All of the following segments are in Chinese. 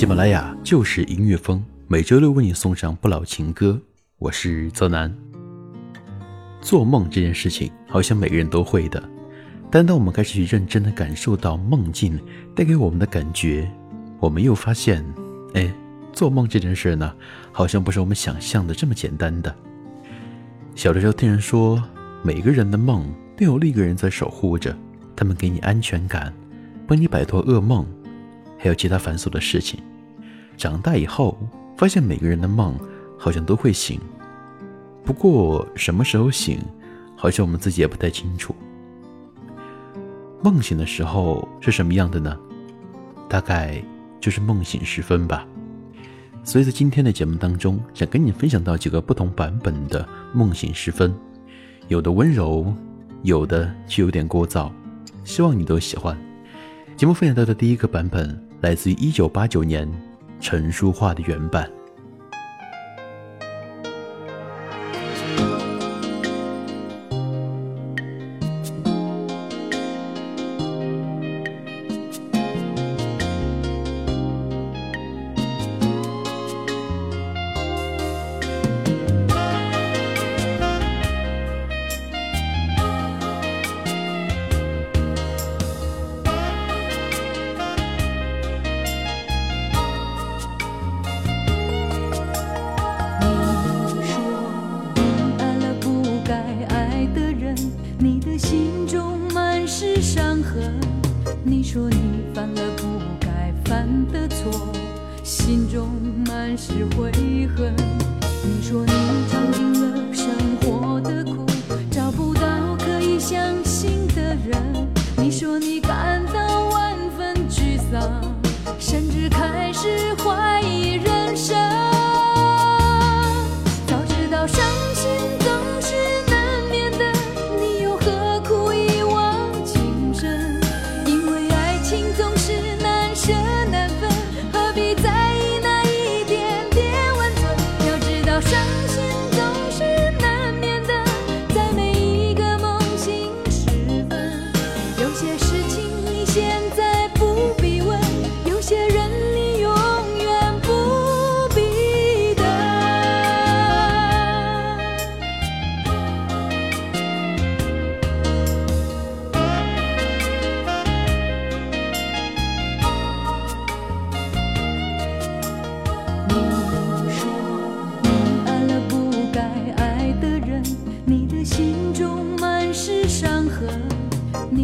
喜马拉雅就是音乐风，每周六为你送上不老情歌。我是泽南。做梦这件事情，好像每个人都会的，但当我们开始去认真的感受到梦境带给我们的感觉，我们又发现，哎，做梦这件事呢，好像不是我们想象的这么简单的。小的时候听人说，每个人的梦都有另一个人在守护着，他们给你安全感，帮你摆脱噩梦，还有其他繁琐的事情。长大以后，发现每个人的梦好像都会醒，不过什么时候醒，好像我们自己也不太清楚。梦醒的时候是什么样的呢？大概就是梦醒时分吧。所以在今天的节目当中，想跟你分享到几个不同版本的梦醒时分，有的温柔，有的却有点聒噪，希望你都喜欢。节目分享到的第一个版本来自于一九八九年。陈书画的原版。伤痕你说你犯了不该犯的错心中满是悔恨。你说你尝尽了生活的苦找不到可以相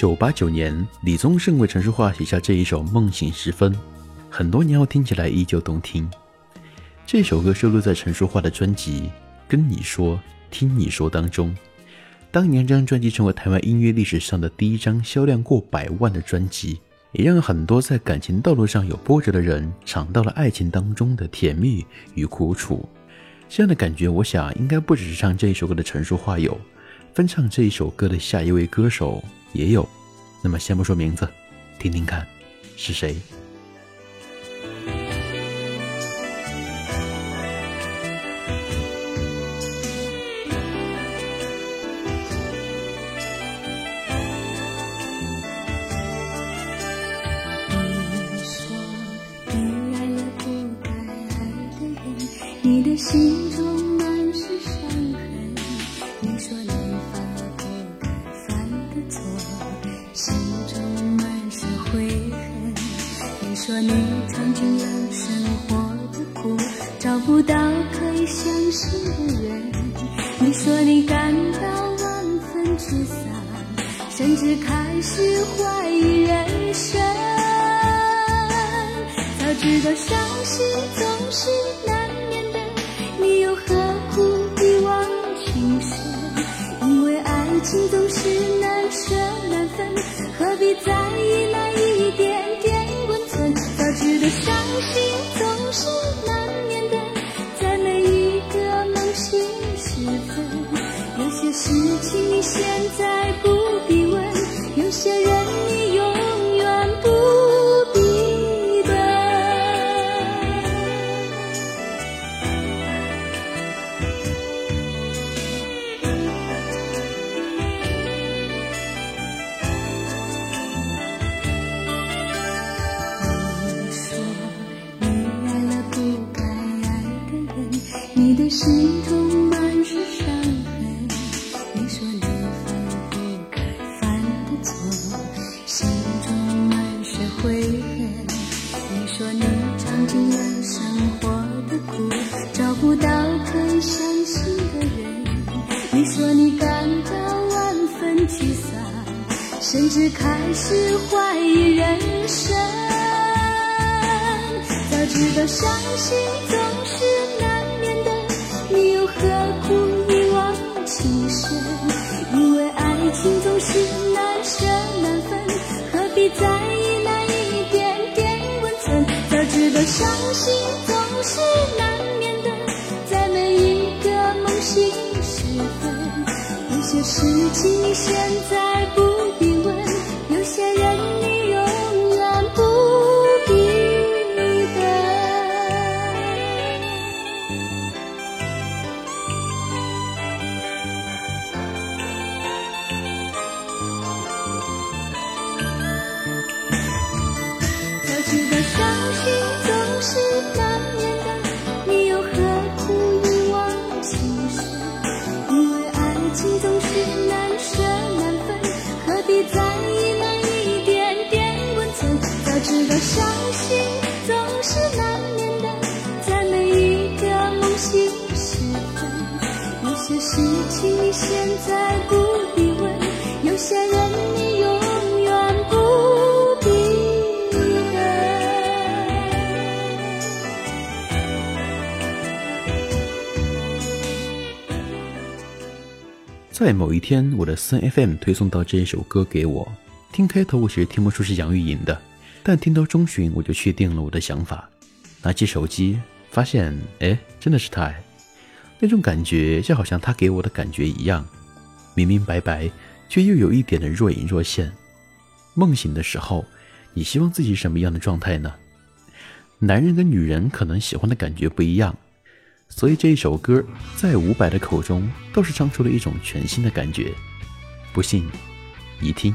九八九年，李宗盛为陈淑桦写下这一首《梦醒时分》，很多年后听起来依旧动听。这首歌收录在陈淑桦的专辑《跟你说，听你说》当中。当年这张专辑成为台湾音乐历史上的第一张销量过百万的专辑，也让很多在感情道路上有波折的人尝到了爱情当中的甜蜜与苦楚。这样的感觉，我想应该不只是唱这一首歌的陈淑桦有，翻唱这一首歌的下一位歌手也有。那么先不说名字，听听看是谁。心知道伤心总是甚至开始怀疑人生早知道伤心总是难免的你又何苦一往情深因为爱情总是难舍难分何必在意那一点点温存早知道伤心总是难免的在每一个梦醒时分有些事情你现在不现在不一在某一天，我的三 FM 推送到这一首歌给我听，开头我其实听不出是杨钰莹的，但听到中旬我就确定了我的想法。拿起手机，发现，哎，真的是他！那种感觉就好像他给我的感觉一样，明明白白，却又有一点的若隐若现。梦醒的时候，你希望自己什么样的状态呢？男人跟女人可能喜欢的感觉不一样。所以这一首歌，在伍佰的口中，倒是唱出了一种全新的感觉。不信，你听。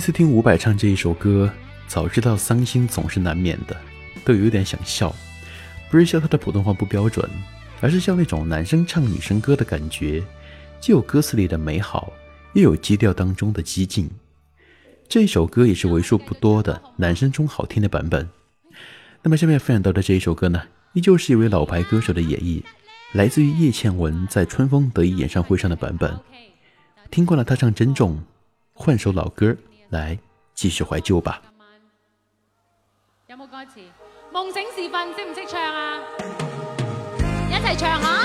一次听伍佰唱这一首歌，早知道伤心总是难免的，都有点想笑，不是笑他的普通话不标准，而是笑那种男生唱女生歌的感觉，既有歌词里的美好，又有基调当中的激进。这一首歌也是为数不多的男生中好听的版本。那么下面分享到的这一首歌呢，依旧是一位老牌歌手的演绎，来自于叶倩文在春风得意演唱会上的版本。听惯了他唱《珍重》，换首老歌来继续怀旧吧。有冇歌词？梦醒时分識唔識唱啊？一齊唱啊！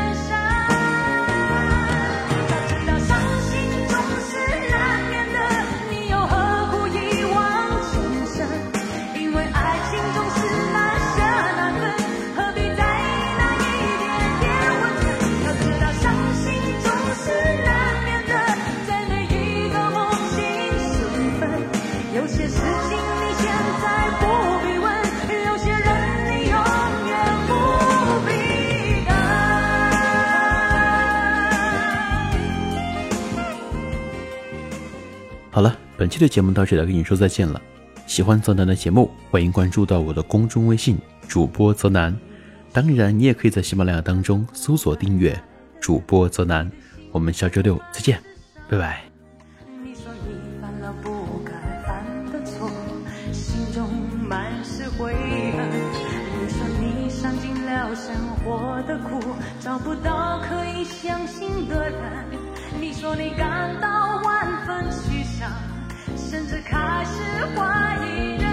的节目到这里跟你说再见了。喜欢泽南的节目，欢迎关注到我的公众微信主播泽南。当然，你也可以在喜马拉雅当中搜索订阅主播泽南。我们下周六再见，拜拜。找不到可以相信的人。你说你感到万分沮丧，开始怀疑人。